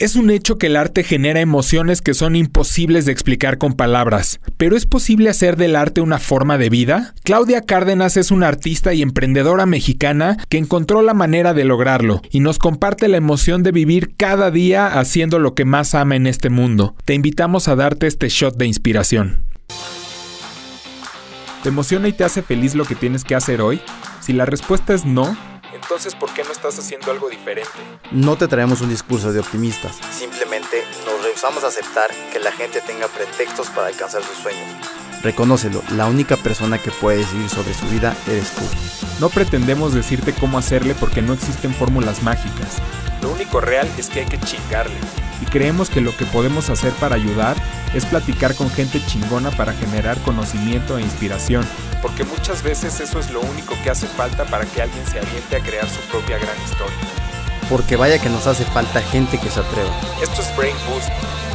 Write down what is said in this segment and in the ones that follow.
Es un hecho que el arte genera emociones que son imposibles de explicar con palabras, pero ¿es posible hacer del arte una forma de vida? Claudia Cárdenas es una artista y emprendedora mexicana que encontró la manera de lograrlo y nos comparte la emoción de vivir cada día haciendo lo que más ama en este mundo. Te invitamos a darte este shot de inspiración. ¿Te emociona y te hace feliz lo que tienes que hacer hoy? Si la respuesta es no, entonces ¿por qué no estás haciendo algo diferente? No te traemos un discurso de optimistas. Simplemente nos rehusamos a aceptar que la gente tenga pretextos para alcanzar sus sueños. Reconócelo, la única persona que puede decidir sobre su vida eres tú. No pretendemos decirte cómo hacerle porque no existen fórmulas mágicas. Lo único real es que hay que chingarle. Y creemos que lo que podemos hacer para ayudar es platicar con gente chingona para generar conocimiento e inspiración. Porque muchas veces eso es lo único que hace falta para que alguien se aviente a crear su propia gran historia. Porque vaya que nos hace falta gente que se atreva. Esto es Brain Boost.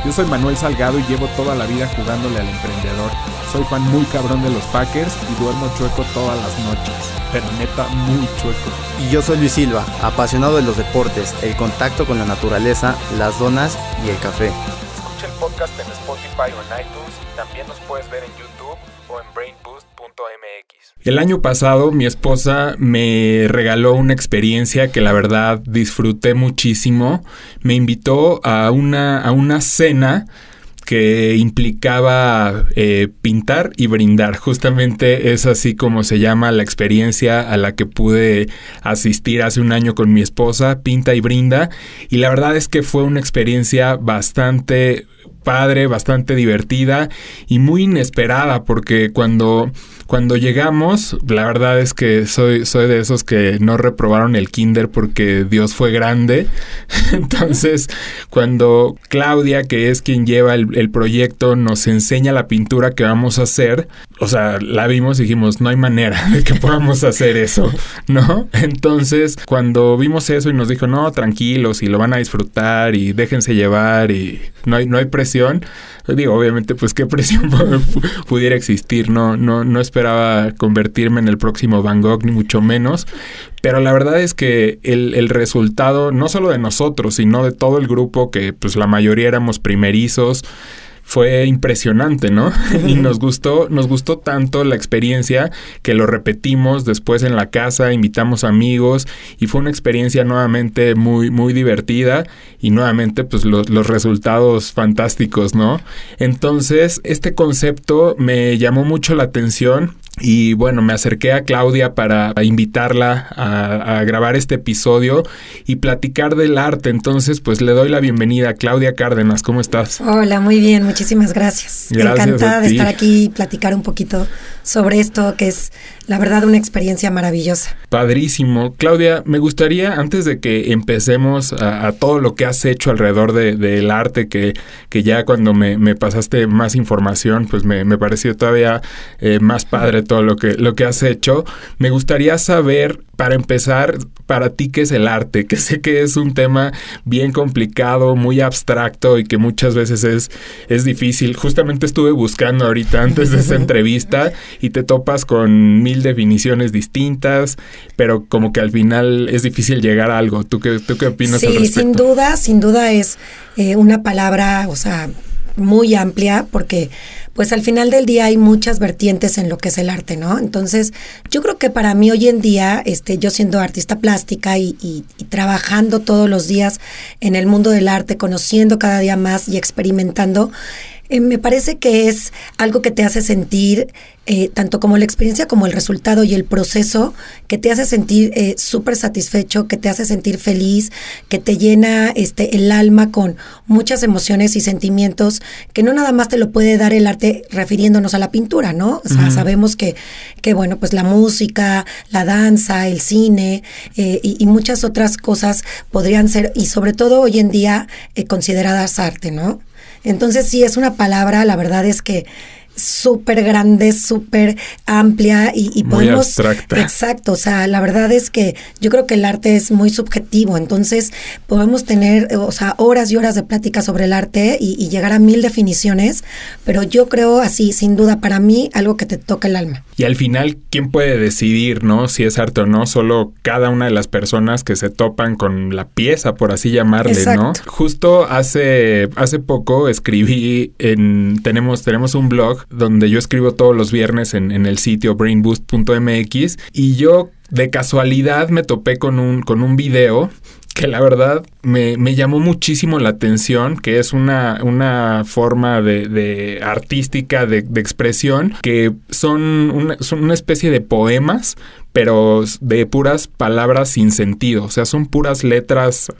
Yo soy Manuel Salgado y llevo toda la vida jugándole al emprendedor. Soy fan muy cabrón de los Packers y duermo chueco todas las noches. Pero neta, muy chueco. Y yo soy Luis Silva, apasionado de los deportes, el contacto con la naturaleza, las donas y el café. Escucha el podcast en Spotify o en iTunes. También nos puedes ver en YouTube El año pasado mi esposa me regaló una experiencia que la verdad disfruté muchísimo. Me invitó a una, a una cena que implicaba eh, pintar y brindar. Justamente es así como se llama la experiencia a la que pude asistir hace un año con mi esposa, pinta y brinda. Y la verdad es que fue una experiencia bastante padre, bastante divertida y muy inesperada porque cuando cuando llegamos, la verdad es que soy, soy de esos que no reprobaron el kinder porque Dios fue grande. Entonces, cuando Claudia, que es quien lleva el, proyecto, nos enseña la pintura que vamos a hacer, o sea, la vimos y dijimos, no hay manera de que podamos hacer eso, ¿no? Entonces, cuando vimos eso y nos dijo, no, tranquilos y lo van a disfrutar y déjense llevar y no hay, no hay presión, digo, obviamente, pues qué presión pudiera existir, no, no, no esperaba convertirme en el próximo Van Gogh, ni mucho menos, pero la verdad es que el, el, resultado, no solo de nosotros, sino de todo el grupo, que pues la mayoría éramos primerizos, fue impresionante, ¿no? y nos gustó, nos gustó tanto la experiencia que lo repetimos después en la casa, invitamos amigos y fue una experiencia nuevamente muy, muy divertida y nuevamente pues los resultados fantásticos, ¿no? Entonces, este concepto me llamó mucho la atención y bueno, me acerqué a Claudia para invitarla a, grabar este episodio y platicar del arte. Entonces, pues le doy la bienvenida a Claudia Cárdenas. ¿Cómo estás? Hola, muy bien, muchísimas gracias. gracias Encantada de estar aquí y platicar un poquito sobre esto, que es la verdad una experiencia maravillosa. Padrísimo. Claudia, me gustaría, antes de que empecemos a, todo lo que has hecho alrededor del arte, que, que ya cuando me, pasaste más información, pues me, pareció todavía eh, más padre todo lo que, lo que has hecho, me gustaría saber para empezar, para ti, ¿qué es el arte? Que sé que es un tema bien complicado, muy abstracto y que muchas veces es, es difícil. Justamente estuve buscando ahorita antes de esta entrevista y te topas con mil definiciones distintas, pero como que al final es difícil llegar a algo. ¿Tú qué, tú qué opinas sí, al respecto? sin duda, sin duda es eh, una palabra, o sea, muy amplia porque pues al final del día hay muchas vertientes en lo que es el arte, ¿no? Entonces, yo creo que para mí hoy en día, este, yo siendo artista plástica y, y, trabajando todos los días en el mundo del arte, conociendo cada día más y experimentando, eh, me parece que es algo que te hace sentir, eh, tanto como la experiencia como el resultado y el proceso, que te hace sentir eh, súper satisfecho, que te hace sentir feliz, que te llena este, el alma con muchas emociones y sentimientos, que no nada más te lo puede dar el arte refiriéndonos a la pintura, ¿no? O sea, sabemos que, que, bueno, pues la música, la danza, el cine y, y, muchas otras cosas podrían ser, y sobre todo hoy en día, consideradas arte, ¿no? Entonces sí, es una palabra, la verdad es que súper grande, súper amplia y, y muy Abstracta. Exacto, o sea, la verdad es que yo creo que el arte es muy subjetivo, entonces podemos tener, o sea, horas y horas de plática sobre el arte y, y llegar a mil definiciones, pero yo creo así, sin duda, para mí, algo que te toca el alma. Y al final, ¿quién puede decidir, no? Si es arte o no, solo cada una de las personas que se topan con la pieza, por así llamarle, ¿no? Justo hace, hace poco escribí en, tenemos, tenemos un blog donde yo escribo todos los viernes en, en el sitio brainboost.mx y yo de casualidad me topé con un, con un video que la verdad me, me, llamó muchísimo la atención, que es una, una forma de, de artística, de, de, expresión, que son una, son una especie de poemas, pero de puras palabras sin sentido, o sea, son puras letras,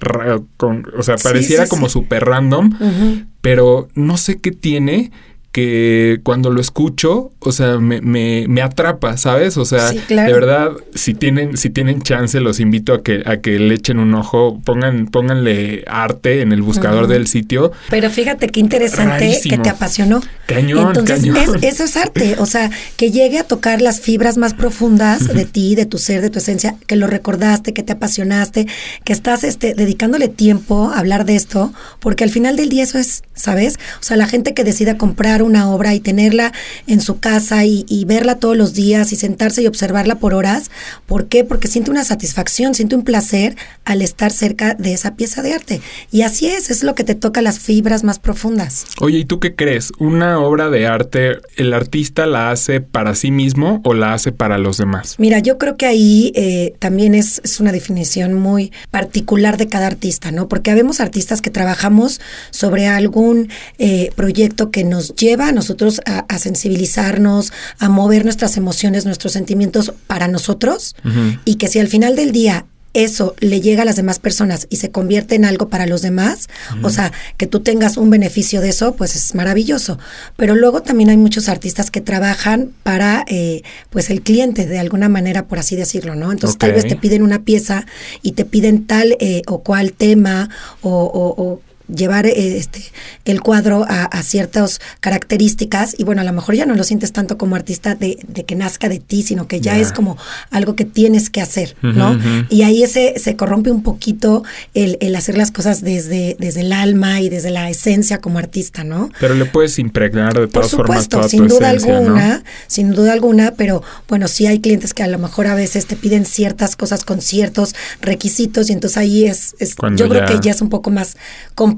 con, o sea, pareciera sí, sí, como sí. súper random, uh -huh. pero no sé qué tiene que cuando lo escucho, o sea, me, me, me atrapa, ¿sabes? O sea, sí, claro. de verdad, si tienen, si tienen chance, los invito a que, a que le echen un ojo, pongan, pónganle arte en el buscador uh -huh. del sitio. Pero fíjate qué interesante Rarísimo. que te apasionó. Cañón, Entonces, cañón. Es, eso es arte, o sea, que llegue a tocar las fibras más profundas uh -huh. de ti, de tu ser, de tu esencia, que lo recordaste, que te apasionaste, que estás este, dedicándole tiempo a hablar de esto, porque al final del día eso es, ¿sabes? O sea, la gente que decida comprar una obra y tenerla en su casa y, y, verla todos los días y sentarse y observarla por horas. ¿Por qué? Porque siente una satisfacción, siente un placer al estar cerca de esa pieza de arte. Y así es, es lo que te toca las fibras más profundas. Oye, ¿y tú qué crees? ¿Una obra de arte, el artista la hace para sí mismo o la hace para los demás? Mira, yo creo que ahí eh, también es, es una definición muy particular de cada artista, ¿no? Porque habemos artistas que trabajamos sobre algún eh, proyecto que nos lleva a nosotros a, a, sensibilizarnos, a mover nuestras emociones, nuestros sentimientos para nosotros uh -huh. y que si al final del día eso le llega a las demás personas y se convierte en algo para los demás, o sea, que tú tengas un beneficio de eso, pues es maravilloso. Pero luego también hay muchos artistas que trabajan para, eh, pues, el cliente, de alguna manera, por así decirlo, ¿no? Entonces, okay. tal vez te piden una pieza y te piden tal eh, o cual tema o, o, o llevar eh, este el cuadro a, a, ciertas características y bueno, a lo mejor ya no lo sientes tanto como artista de, de que nazca de ti, sino que ya yeah. es como algo que tienes que hacer, ¿no? Uh -huh. Y ahí ese, se corrompe un poquito el, el, hacer las cosas desde, desde el alma y desde la esencia como artista, ¿no? Pero le puedes impregnar de todas Por supuesto, formas toda sin duda esencia, alguna, ¿no? sin duda alguna, pero bueno, sí hay clientes que a lo mejor a veces te piden ciertas cosas con ciertos requisitos y entonces ahí es, es yo ya... creo que ya es un poco más complicado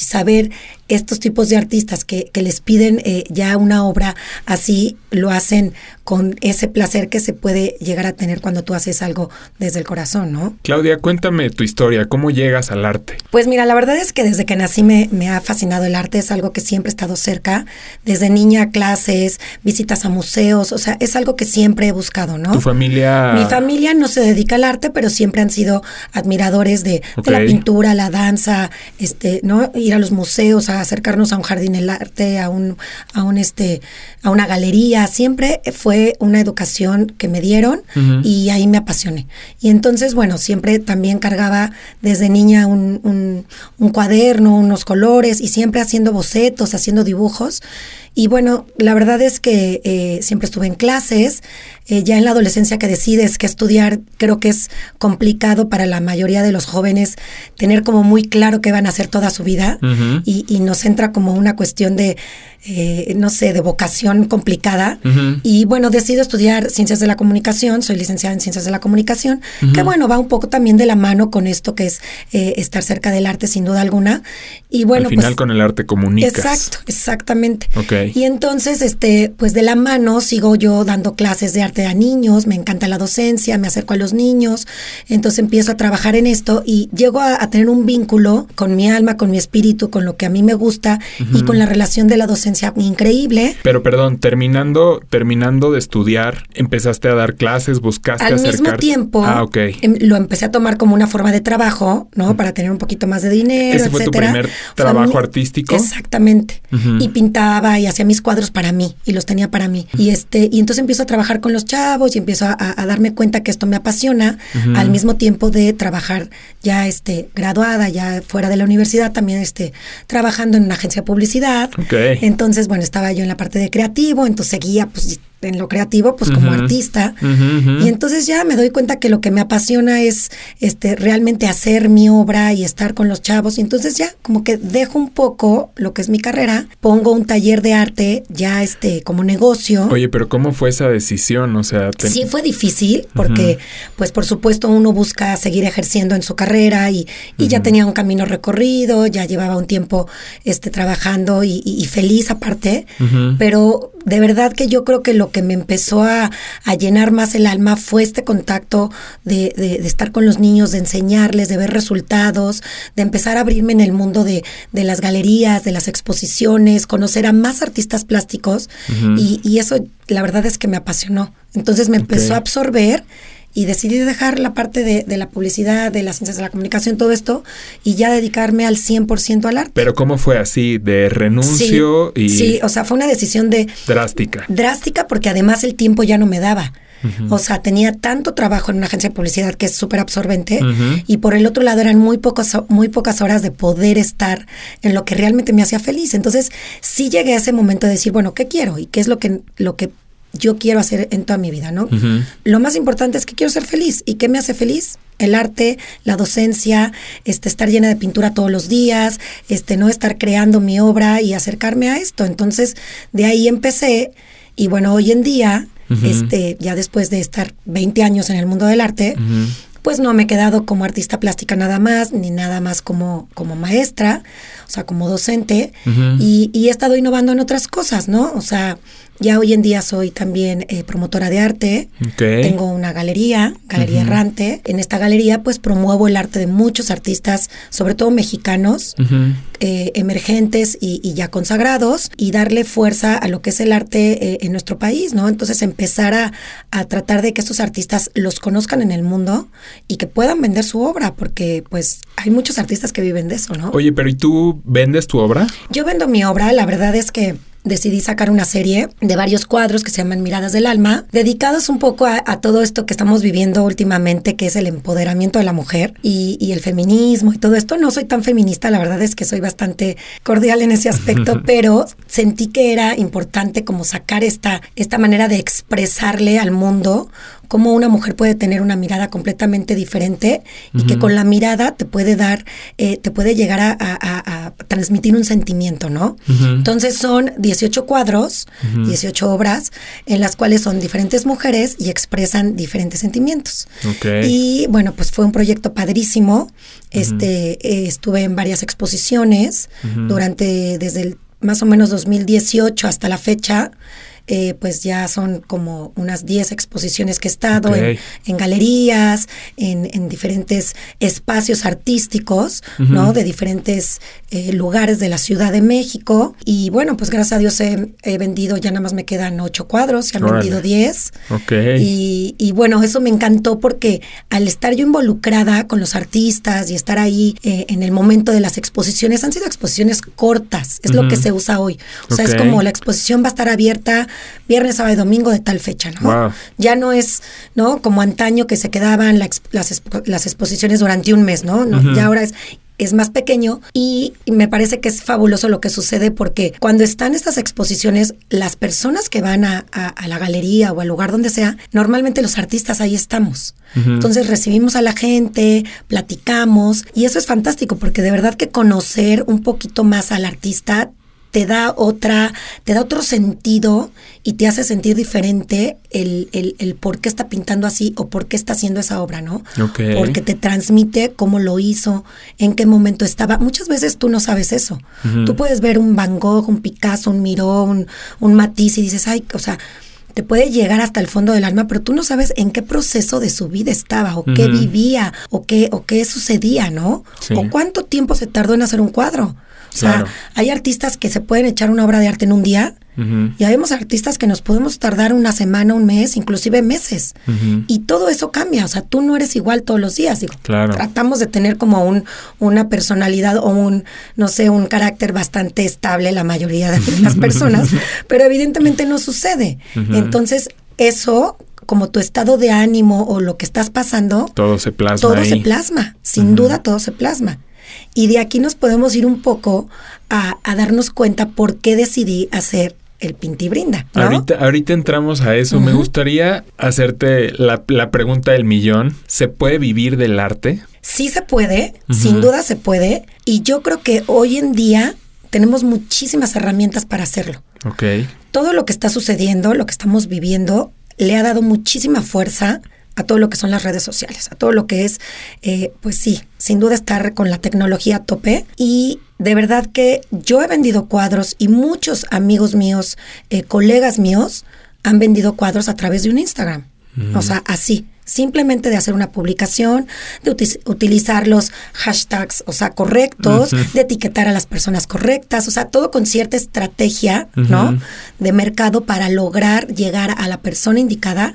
y saber estos tipos de artistas que, que les piden eh, ya una obra así, lo hacen con ese placer que se puede llegar a tener cuando tú haces algo desde el corazón, ¿no? Claudia, cuéntame tu historia, ¿cómo llegas al arte? Pues mira, la verdad es que desde que nací me, me ha fascinado el arte, es algo que siempre he estado cerca, desde niña, clases, visitas a museos, o sea, es algo que siempre he buscado, ¿no? ¿Tu familia? Mi familia no se dedica al arte, pero siempre han sido admiradores de, okay. de la pintura, la danza, este, ¿no? Ir a los museos, a acercarnos a un jardín del arte, a un, a un este, a una galería, siempre fue una educación que me dieron uh -huh. y ahí me apasioné. Y entonces, bueno, siempre también cargaba desde niña un, un, un cuaderno, unos colores y siempre haciendo bocetos, haciendo dibujos. Y bueno, la verdad es que eh, siempre estuve en clases, eh, ya en la adolescencia que decides que estudiar, creo que es complicado para la mayoría de los jóvenes tener como muy claro qué van a hacer toda su vida uh -huh. y, y, nos entra como una cuestión de, eh, no sé, de vocación complicada. Uh -huh. Y bueno, decido estudiar ciencias de la comunicación, soy licenciada en ciencias de la comunicación, uh -huh. que bueno, va un poco también de la mano con esto que es eh, estar cerca del arte sin duda alguna. Y bueno, Al final pues, con el arte comunicas. Exacto, exactamente. Okay. Y entonces, este, pues de la mano sigo yo dando clases de arte a niños, me encanta la docencia, me acerco a los niños, entonces empiezo a trabajar en esto y llego a, a tener un vínculo con mi alma, con mi espíritu, con lo que a mí me gusta uh -huh. y con la relación de la docencia increíble. Pero perdón, terminando, terminando de estudiar, empezaste a dar clases, buscaste Al acercar... mismo tiempo, ah, okay. em, lo empecé a tomar como una forma de trabajo, ¿no? Uh -huh. Para tener un poquito más de dinero, Ese fue etcétera. tu primer trabajo mi... artístico. Exactamente. Uh -huh. Y pintaba y hacía mis cuadros para mí y los tenía para mí. Y este, y entonces empiezo a trabajar con los chavos y empiezo a, darme cuenta que esto me apasiona, al mismo tiempo de trabajar ya este, graduada, ya fuera de la universidad, también este, trabajando en una agencia de publicidad. Entonces, bueno, estaba yo en la parte de creativo, entonces seguía pues en lo creativo, pues como artista. Y entonces ya me doy cuenta que lo que me apasiona es este realmente hacer mi obra y estar con los chavos. Y entonces ya como que dejo un poco lo que es mi carrera, pongo un taller de arte ya este como negocio. Oye, pero ¿cómo fue esa decisión? O sea, sí fue difícil porque pues por supuesto uno busca seguir ejerciendo en su carrera y, y ya tenía un camino recorrido, ya llevaba un tiempo este trabajando y, y feliz aparte, pero de verdad que yo creo que lo que me empezó a, llenar más el alma fue este contacto de, de, estar con los niños, de enseñarles, de ver resultados, de empezar a abrirme en el mundo de, de las galerías, de las exposiciones, conocer a más artistas plásticos y, y, eso la verdad es que me apasionó. Entonces me empezó a absorber y decidí dejar la parte de, de, la publicidad, de las ciencias de la comunicación, todo esto, y ya dedicarme al 100% al arte. Pero ¿cómo fue así? ¿De renuncio? y... Sí, o sea, fue una decisión de... Drástica. Drástica porque además el tiempo ya no me daba. O sea, tenía tanto trabajo en una agencia de publicidad que es súper absorbente y por el otro lado eran muy, pocos, muy pocas horas de poder estar en lo que realmente me hacía feliz. Entonces sí llegué a ese momento de decir, bueno, ¿qué quiero? ¿Y qué es lo que, lo que yo quiero hacer en toda mi vida, ¿no? Lo más importante es que quiero ser feliz. ¿Y qué me hace feliz? El arte, la docencia, este, estar llena de pintura todos los días, este, no estar creando mi obra y acercarme a esto. Entonces, de ahí empecé. Y bueno, hoy en día, este, ya después de estar 20 años en el mundo del arte, pues no me he quedado como artista plástica nada más, ni nada más como, como maestra, o sea, como docente, y, y he estado innovando en otras cosas, ¿no? O sea, ya hoy en día soy también eh, promotora de arte. Tengo una galería, Galería Errante. En esta galería pues promuevo el arte de muchos artistas, sobre todo mexicanos, eh, emergentes y, ya consagrados, y darle fuerza a lo que es el arte eh, en nuestro país, ¿no? Entonces empezar a, a, tratar de que estos artistas los conozcan en el mundo y que puedan vender su obra, porque pues hay muchos artistas que viven de eso, ¿no? Oye, pero ¿y tú vendes tu obra? Yo vendo mi obra, la verdad es que decidí sacar una serie de varios cuadros que se llaman Miradas del Alma, dedicados un poco a, todo esto que estamos viviendo últimamente, que es el empoderamiento de la mujer y, y, el feminismo y todo esto. No soy tan feminista, la verdad es que soy bastante cordial en ese aspecto, pero sentí que era importante como sacar esta, esta manera de expresarle al mundo cómo una mujer puede tener una mirada completamente diferente y que con la mirada te puede dar, eh, te puede llegar a, transmitir un sentimiento, ¿no? Entonces son 18 cuadros, 18 obras, en las cuales son diferentes mujeres y expresan diferentes sentimientos. Y bueno, pues fue un proyecto padrísimo. Este, eh, estuve en varias exposiciones durante, desde el más o menos 2018 hasta la fecha. Eh, pues ya son como unas 10 exposiciones que he estado en, galerías, en, diferentes espacios artísticos, ¿no? De diferentes eh, lugares de la Ciudad de México. Y bueno, pues gracias a Dios he, vendido, ya nada más me quedan 8 cuadros, se han vendido 10. Y, y, bueno, eso me encantó porque al estar yo involucrada con los artistas y estar ahí eh, en el momento de las exposiciones, han sido exposiciones cortas, es lo que se usa hoy. O sea, es como la exposición va a estar abierta viernes, sábado y domingo de tal fecha, ¿no? Ya no es, ¿no? Como antaño que se quedaban las, las, exposiciones durante un mes, ¿no? Ya ahora es es más pequeño y, me parece que es fabuloso lo que sucede porque cuando están estas exposiciones, las personas que van a, la galería o al lugar donde sea, normalmente los artistas ahí estamos. Entonces recibimos a la gente, platicamos y eso es fantástico porque de verdad que conocer un poquito más al artista te da otra, te da otro sentido y te hace sentir diferente el, el, por qué está pintando así o por qué está haciendo esa obra, ¿no? Porque te transmite cómo lo hizo, en qué momento estaba. Muchas veces tú no sabes eso. Tú puedes ver un Van Gogh, un Picasso, un Miró, un, un Matisse y dices, ay, o sea, te puede llegar hasta el fondo del alma, pero tú no sabes en qué proceso de su vida estaba, o qué vivía, o qué, o qué sucedía, ¿no? O cuánto tiempo se tardó en hacer un cuadro. O sea, hay artistas que se pueden echar una obra de arte en un día Ya vemos artistas que nos podemos tardar una semana, un mes, inclusive meses. Y todo eso cambia. O sea, tú no eres igual todos los días. Digo, Tratamos de tener como un, una personalidad o un, no sé, un carácter bastante estable la mayoría de las personas, pero evidentemente no sucede. Entonces, eso como tu estado de ánimo o lo que estás pasando, todo se plasma. Todo se plasma, sin duda todo se plasma. Y de aquí nos podemos ir un poco a, darnos cuenta por qué decidí hacer el Pintibrinda. ¿no? Ahorita, ahorita entramos a eso. Me gustaría hacerte la, pregunta del millón. ¿Se puede vivir del arte? Sí se puede, sin duda se puede. Y yo creo que hoy en día tenemos muchísimas herramientas para hacerlo. Ok. Todo lo que está sucediendo, lo que estamos viviendo, le ha dado muchísima fuerza a todo lo que son las redes sociales, a todo lo que es, eh, pues sí, sin duda estar con la tecnología a tope. Y de verdad que yo he vendido cuadros y muchos amigos míos, eh, colegas míos, han vendido cuadros a través de un Instagram. O sea, así, simplemente de hacer una publicación, de utilizar los hashtags, o sea, correctos, de etiquetar a las personas correctas, o sea, todo con cierta estrategia, ¿no? De mercado para lograr llegar a la persona indicada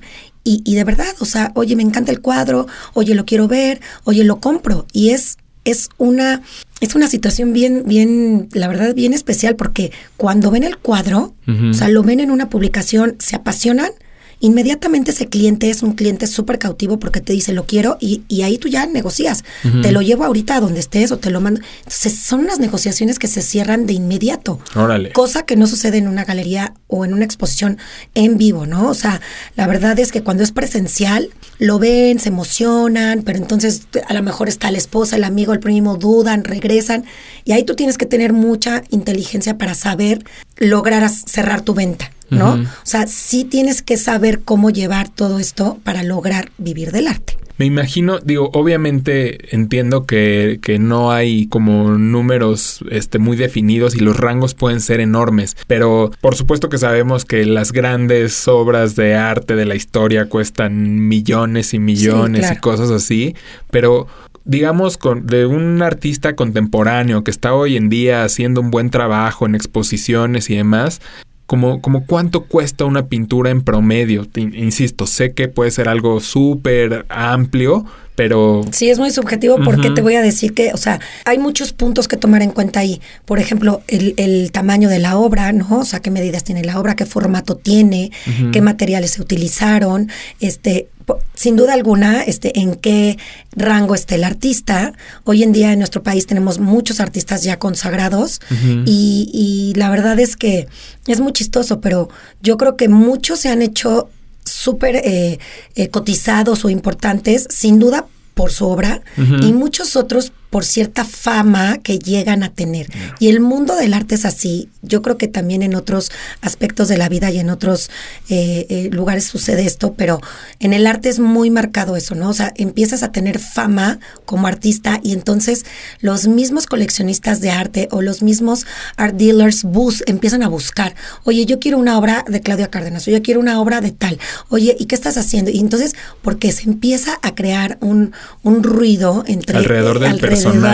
y, y, de verdad, o sea, oye, me encanta el cuadro, oye, lo quiero ver, oye, lo compro. Y es, es una, es una situación bien, bien, la verdad, bien especial, porque cuando ven el cuadro, o sea, lo ven en una publicación, se apasionan inmediatamente ese cliente es un cliente súper cautivo porque te dice lo quiero y, y ahí tú ya negocias. Te lo llevo ahorita a donde estés o te lo mando. Entonces son unas negociaciones que se cierran de inmediato. Órale. Cosa que no sucede en una galería o en una exposición en vivo, ¿no? O sea, la verdad es que cuando es presencial, lo ven, se emocionan, pero entonces a lo mejor está la esposa, el amigo, el primo, dudan, regresan. Y ahí tú tienes que tener mucha inteligencia para saber lograr cerrar tu venta. ¿No? O sea, sí tienes que saber cómo llevar todo esto para lograr vivir del arte. Me imagino, digo, obviamente entiendo que, que, no hay como números este, muy definidos y los rangos pueden ser enormes, pero por supuesto que sabemos que las grandes obras de arte de la historia cuestan millones y millones y cosas así, pero digamos, con, de un artista contemporáneo que está hoy en día haciendo un buen trabajo en exposiciones y demás, como, como cuánto cuesta una pintura en promedio. Insisto, sé que puede ser algo súper amplio, pero... Sí, es muy subjetivo porque te voy a decir que, o sea, hay muchos puntos que tomar en cuenta ahí. Por ejemplo, el, el tamaño de la obra, ¿no? O sea, qué medidas tiene la obra, qué formato tiene, qué materiales se utilizaron, este, sin duda alguna, este, en qué rango esté el artista. Hoy en día en nuestro país tenemos muchos artistas ya consagrados y, y, la verdad es que es muy chistoso, pero yo creo que muchos se han hecho súper eh, eh, cotizados o importantes, sin duda por su obra, y muchos otros por cierta fama que llegan a tener. Y el mundo del arte es así. Yo creo que también en otros aspectos de la vida y en otros eh, eh, lugares sucede esto, pero en el arte es muy marcado eso, ¿no? O sea, empiezas a tener fama como artista y entonces los mismos coleccionistas de arte o los mismos art dealers bus empiezan a buscar, oye, yo quiero una obra de Claudia Cárdenas, o yo quiero una obra de tal, oye, ¿y qué estás haciendo? Y entonces, porque se empieza a crear un, un ruido entre... Alrededor del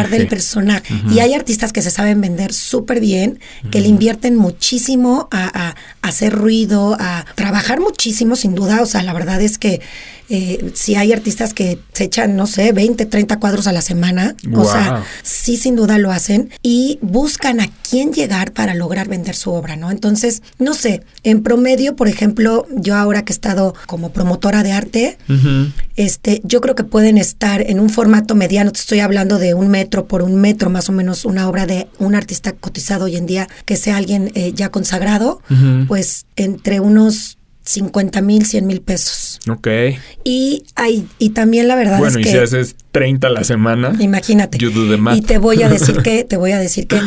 del personaje. Y hay artistas que se saben vender súper bien, que le invierten muchísimo a, hacer ruido, a trabajar muchísimo, sin duda. O sea, la verdad es que eh, si hay artistas que se echan, no sé, 20, 30 cuadros a la semana, o sea, sí sin duda lo hacen y buscan a quién llegar para lograr vender su obra, ¿no? Entonces, no sé, en promedio, por ejemplo, yo ahora que he estado como promotora de arte, este, yo creo que pueden estar en un formato mediano, te estoy hablando de un metro por un metro, más o menos una obra de un artista cotizado hoy en día, que sea alguien eh, ya consagrado, pues entre unos 50 mil, 100 mil pesos. Ok. Y, hay, y también la verdad es que... Bueno, y si haces 30 a la semana... Imagínate. Y te voy a decir que, te voy a decir que,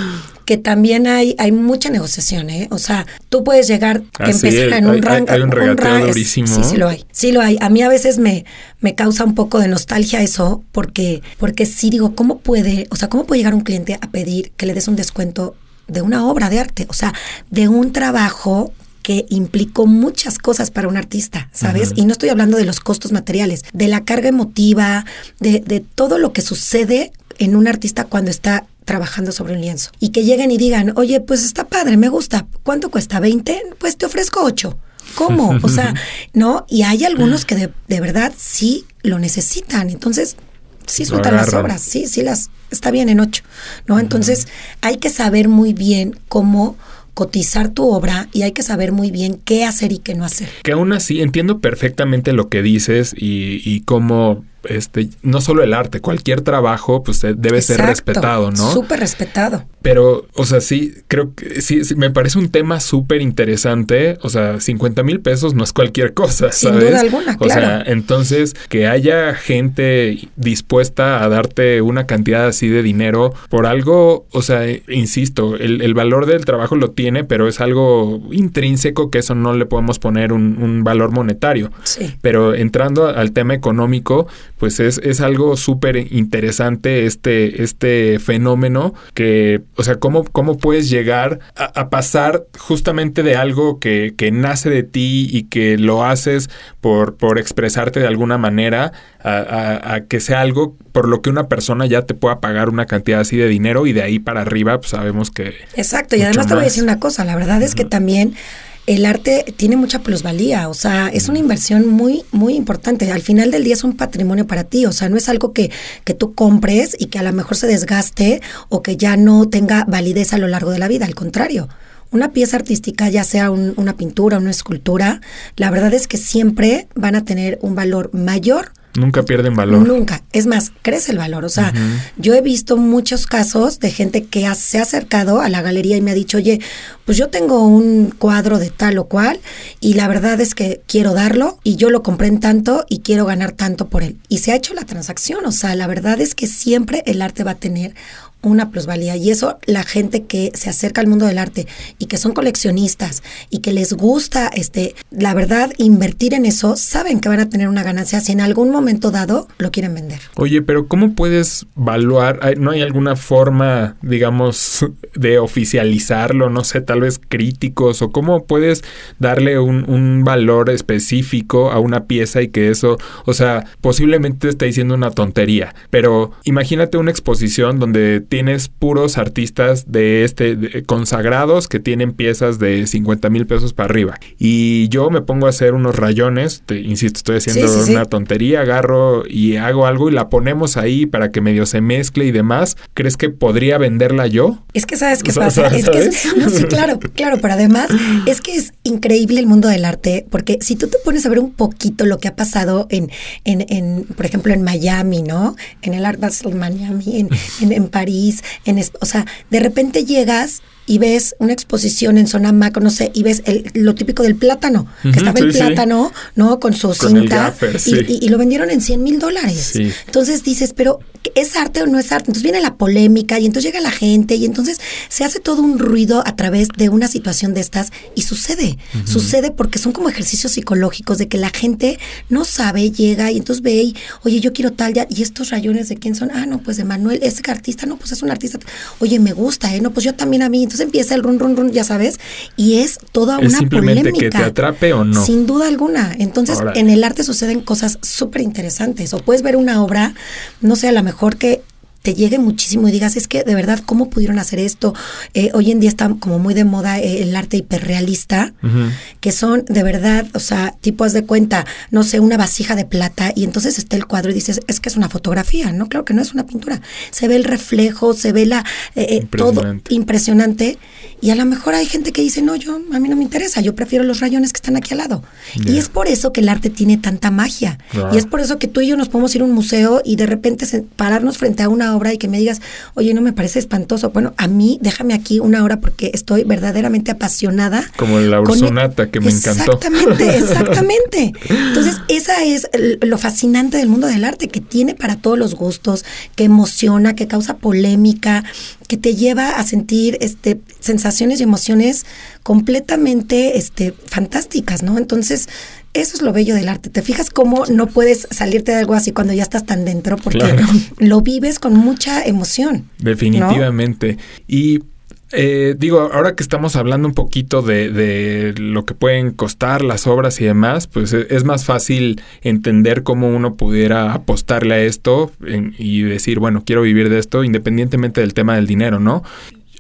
que también hay, hay mucha negociación, ¿eh? O sea, tú puedes llegar, ah, empezar en un rango... Hay, un regateo durísimo. sí, sí lo hay. Sí lo hay. A mí a veces me, me causa un poco de nostalgia eso, porque, porque sí digo, ¿cómo puede, o sea, cómo puede llegar un cliente a pedir que le des un descuento de una obra de arte, o sea, de un trabajo que implicó muchas cosas para un artista, ¿sabes? Y no estoy hablando de los costos materiales, de la carga emotiva, de, de todo lo que sucede en un artista cuando está trabajando sobre un lienzo. Y que lleguen y digan, oye, pues está padre, me gusta. ¿Cuánto cuesta? ¿20? Pues te ofrezco 8. ¿Cómo? O sea, ¿no? Y hay algunos que de, de verdad sí lo necesitan. Entonces, sí sueltan las obras, sí, sí las está bien en ocho, ¿no? Entonces hay que saber muy bien cómo cotizar tu obra y hay que saber muy bien qué hacer y qué no hacer. Que aún así entiendo perfectamente lo que dices y, y cómo este, no solo el arte, cualquier trabajo, pues eh, debe ser respetado, ¿no? Súper respetado. Pero, o sea, sí, creo que sí, me parece un tema súper interesante. O sea, 50 mil pesos no es cualquier cosa, ¿sabes? Sin duda alguna, O sea, entonces, que haya gente dispuesta a darte una cantidad así de dinero por algo, o sea, insisto, el, valor del trabajo lo tiene, pero es algo intrínseco que eso no le podemos poner un, un valor monetario. Sí. Pero entrando al tema económico, pues es, es algo súper interesante este, este fenómeno que, o sea, cómo, cómo puedes llegar a, pasar justamente de algo que, que, nace de ti y que lo haces por, por expresarte de alguna manera a, a, que sea algo por lo que una persona ya te pueda pagar una cantidad así de dinero y de ahí para arriba pues sabemos que... Exacto, y además te voy a decir una cosa, la verdad es que también el arte tiene mucha plusvalía, o sea, es una inversión muy, muy importante. Al final del día es un patrimonio para ti, o sea, no es algo que, que tú compres y que a lo mejor se desgaste o que ya no tenga validez a lo largo de la vida, al contrario. Una pieza artística, ya sea una pintura, una escultura, la verdad es que siempre van a tener un valor mayor Nunca pierden valor. Nunca. Es más, crece el valor. O sea, yo he visto muchos casos de gente que se ha acercado a la galería y me ha dicho, oye, pues yo tengo un cuadro de tal o cual y la verdad es que quiero darlo y yo lo compré en tanto y quiero ganar tanto por él. Y se ha hecho la transacción. O sea, la verdad es que siempre el arte va a tener una plusvalía. Y eso la gente que se acerca al mundo del arte y que son coleccionistas y que les gusta, este, la verdad, invertir en eso, saben que van a tener una ganancia si en algún momento dado lo quieren vender. Oye, pero ¿cómo puedes evaluar? ¿No hay alguna forma, digamos, de oficializarlo? No sé, tal vez críticos o cómo puedes darle un, un valor específico a una pieza y que eso, o sea, posiblemente está diciendo una tontería, pero imagínate una exposición donde tienes puros artistas de este consagrados que tienen piezas de 50 mil pesos para arriba. Y yo me pongo a hacer unos rayones, te, insisto, estoy haciendo una tontería, agarro y hago algo y la ponemos ahí para que medio se mezcle y demás. ¿Crees que podría venderla yo? Es que sabes qué pasa. Es que no, sí, claro, claro, pero además es que es increíble el mundo del arte, porque si tú te pones a ver un poquito lo que ha pasado en, en, en por ejemplo, en Miami, ¿no? En el Art Basel Miami, en, en, en París en, o sea, de repente llegas y ves una exposición en zona macro, no sé, y ves el, lo típico del plátano, que estaba el plátano, ¿no? Con su cinta, y, lo vendieron en 100 mil dólares. Entonces dices, pero ¿es arte o no es arte? Entonces viene la polémica y entonces llega la gente y entonces se hace todo un ruido a través de una situación de estas y sucede, sucede porque son como ejercicios psicológicos de que la gente no sabe, llega y entonces ve y, oye, yo quiero tal, ya, y estos rayones de quién son, ah, no, pues de Manuel, ese artista, no, pues es un artista, oye, me gusta, ¿eh? No, pues yo también a mí, entonces empieza el run, run, run, ya sabes, y es toda una simplemente que te atrape o no. Sin duda alguna. Entonces, en el arte suceden cosas súper interesantes. O puedes ver una obra, no sé, a lo mejor que te llegue muchísimo y digas, es que de verdad, ¿cómo pudieron hacer esto? Eh, hoy en día está como muy de moda eh, el arte hiperrealista, que son de verdad, o sea, tipo haz de cuenta, no sé, una vasija de plata y entonces está el cuadro y dices, es que es una fotografía, ¿no? Claro que no es una pintura. Se ve el reflejo, se ve la eh, todo impresionante y a lo mejor hay gente que dice, no, yo a mí no me interesa, yo prefiero los rayones que están aquí al lado. Y es por eso que el arte tiene tanta magia. Y es por eso que tú y yo nos podemos ir a un museo y de repente pararnos frente a una obra y que me digas, oye, no me parece espantoso. Bueno, a mí déjame aquí una hora porque estoy verdaderamente apasionada. Como la Ursunata que me encantó. Exactamente, exactamente. Entonces, esa es lo fascinante del mundo del arte, que tiene para todos los gustos, que emociona, que causa polémica, que te lleva a sentir este, sensaciones y emociones completamente este, fantásticas, ¿no? Entonces, eso es lo bello del arte. ¿Te fijas cómo no puedes salirte de algo así cuando ya estás tan dentro? Porque lo vives con mucha emoción. Definitivamente. Y eh, digo, ahora que estamos hablando un poquito de, lo que pueden costar las obras y demás, pues e, es más fácil entender cómo uno pudiera apostarle a esto y decir, bueno, quiero vivir de esto independientemente del tema del dinero, ¿no?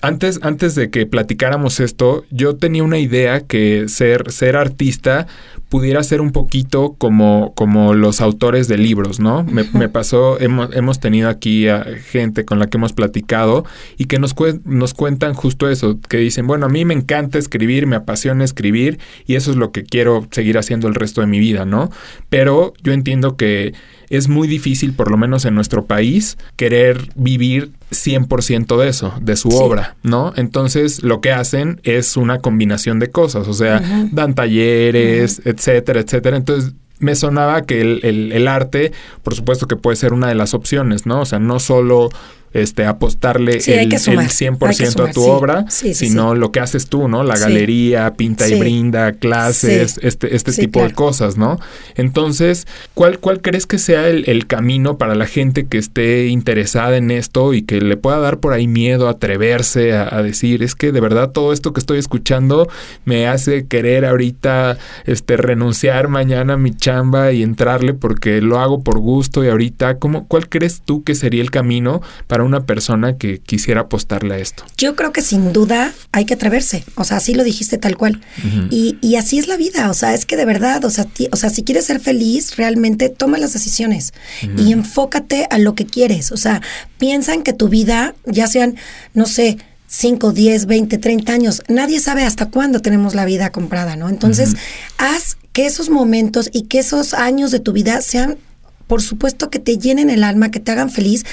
Antes, antes de que platicáramos esto, yo tenía una idea que ser, ser artista pudiera ser un poquito como, como los autores de libros, ¿no? Me, pasó, hemos, hemos, tenido aquí a gente con la que hemos platicado y que nos, nos cuentan justo eso, que dicen, bueno, a mí me encanta escribir, me apasiona escribir y eso es lo que quiero seguir haciendo el resto de mi vida, ¿no? Pero yo entiendo que es muy difícil, por lo menos en nuestro país, querer vivir 100% de eso, de su obra, ¿no? Entonces lo que hacen es una combinación de cosas, o sea, dan talleres, etcétera, etcétera. Entonces me sonaba que el, el, arte, por supuesto que puede ser una de las opciones, ¿no? O sea, no solo este, apostarle el, 100% a tu obra, sino lo que haces tú, ¿no? La galería, pinta y brinda, clases, este, este tipo de cosas, ¿no? Entonces, ¿cuál, cuál crees que sea el, camino para la gente que esté interesada en esto y que le pueda dar por ahí miedo, atreverse a, decir, es que de verdad todo esto que estoy escuchando me hace querer ahorita este, renunciar mañana a mi chamba y entrarle porque lo hago por gusto y ahorita, ¿cómo, ¿cuál crees tú que sería el camino para una persona que quisiera apostarle a esto? Yo creo que sin duda hay que atreverse, o sea, así lo dijiste tal cual. y, y, así es la vida, o sea, es que de verdad, o sea, o sea, si quieres ser feliz, realmente toma las decisiones y enfócate a lo que quieres, o sea, piensa en que tu vida, ya sean, no sé, 5, 10, 20, 30 años. Nadie sabe hasta cuándo tenemos la vida comprada, ¿no? Entonces, haz que esos momentos y que esos años de tu vida sean por supuesto que te llenen el alma, que te hagan feliz.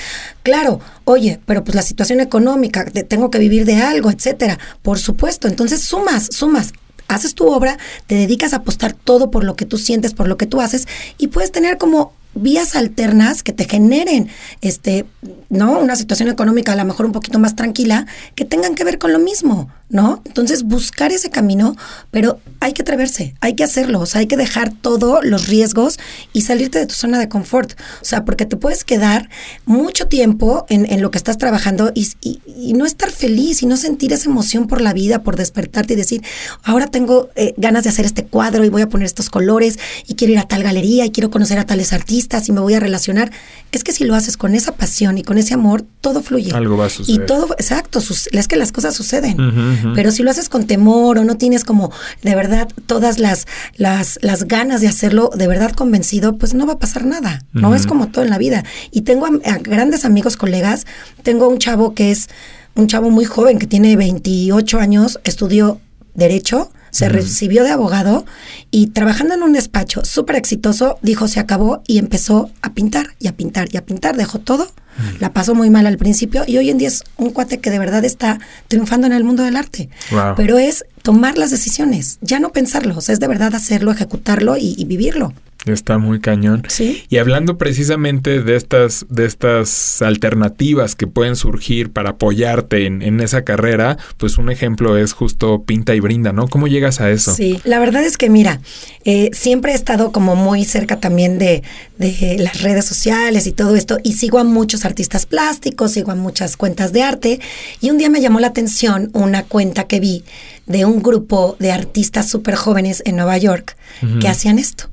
Claro, oye, pero pues la situación económica, tengo que vivir de algo, etcétera. Por supuesto, entonces sumas, sumas haces tu obra, te dedicas a apostar todo por lo que tú sientes, por lo que tú haces, y puedes tener como vías alternas que te generen este, ¿no? Una situación económica a lo mejor un poquito más tranquila, que tengan que ver con lo mismo, ¿no? Entonces, buscar ese camino, pero hay que atreverse, hay que hacerlo, o sea, hay que dejar todos los riesgos y salirte de tu zona de confort, o sea, porque te puedes quedar mucho tiempo en, en lo que estás trabajando y, y, no estar feliz y no sentir esa emoción por la vida, por despertarte y decir, ahora tengo eh, ganas de hacer este cuadro y voy a poner estos colores y quiero ir a tal galería y quiero conocer a tales artistas y me voy a relacionar. Es que si lo haces con esa pasión y con ese amor, todo fluye. Algo va a suceder. Y todo, exacto, es que las cosas suceden. Pero si lo haces con temor o no tienes como de verdad todas las, las, las ganas de hacerlo de verdad convencido, pues no va a pasar nada. No es como todo en la vida. Y tengo a, grandes amigos, colegas. Tengo un chavo que es un chavo muy joven que tiene 28 años, estudió Derecho se recibió de abogado y trabajando en un despacho súper exitoso, dijo se acabó y empezó a pintar y a pintar y a pintar, dejó todo, la pasó muy mal al principio y hoy en día es un cuate que de verdad está triunfando en el mundo del arte. Pero es tomar las decisiones, ya no pensarlo, es de verdad hacerlo, ejecutarlo y vivirlo. Está muy cañón. Sí. Y hablando precisamente de estas, de estas alternativas que pueden surgir para apoyarte en, esa carrera, pues un ejemplo es justo Pinta y Brinda, ¿no? ¿Cómo llegas a eso? Sí, la verdad es que mira, eh, siempre he estado como muy cerca también de, de las redes sociales y todo esto, y sigo a muchos artistas plásticos, sigo a muchas cuentas de arte, y un día me llamó la atención una cuenta que vi de un grupo de artistas súper jóvenes en Nueva York que hacían esto.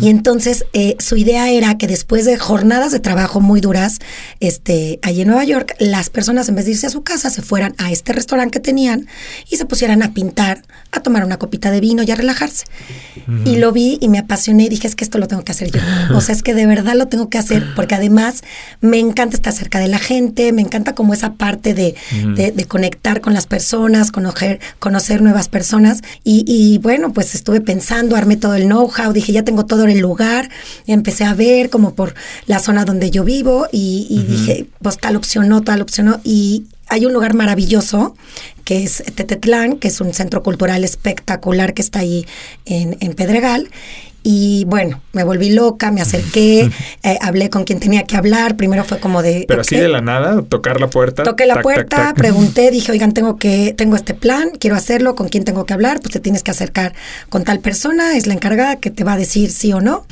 Y entonces eh, su idea era que después de jornadas de trabajo muy duras, este, allí en Nueva York, las personas en vez de irse a su casa se fueran a este restaurante que tenían y se pusieran a pintar, a tomar una copita de vino y a relajarse. Y lo vi y me apasioné y dije, es que esto lo tengo que hacer yo. o sea, es que de verdad lo tengo que hacer porque además me encanta estar cerca de la gente, me encanta como esa parte de, de, conectar con las personas, conocer, conocer nuevas personas. Y, y bueno, pues estuve pensando, armé todo el know-how, dije, ya tengo todo el lugar, empecé a ver como por la zona donde yo vivo y, dije, pues tal opción no, tal opción no, y hay un lugar maravilloso que es Tetetlán, que es un centro cultural espectacular que está ahí en, en Pedregal, Y bueno, me volví loca, me acerqué, eh, hablé con quien tenía que hablar. Primero fue como de. Pero así de la nada, tocar la puerta. Toqué la puerta, pregunté, dije, oigan, tengo que, tengo este plan, quiero hacerlo, ¿con quién tengo que hablar? Pues te tienes que acercar con tal persona, es la encargada que te va a decir sí o no.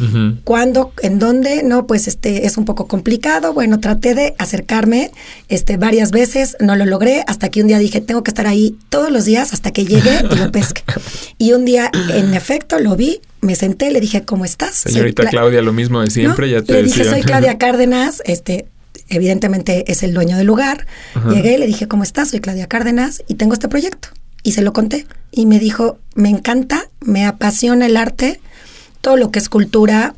¿Cuándo? ¿En dónde? No, pues este es un poco complicado. Bueno, traté de acercarme este, varias veces, no lo logré, hasta que un día dije, tengo que estar ahí todos los días hasta que llegue y lo pesque. Y un día, en efecto, lo vi, me senté, le dije, ¿cómo estás? Señorita Claudia, lo mismo de siempre, ya te Le dije, soy Claudia Cárdenas, este, evidentemente es el dueño del lugar. Llegué y le dije, ¿cómo estás? Soy Claudia Cárdenas y tengo este proyecto. Y se lo conté. Y me dijo, me encanta, me apasiona el arte, todo lo que es cultura.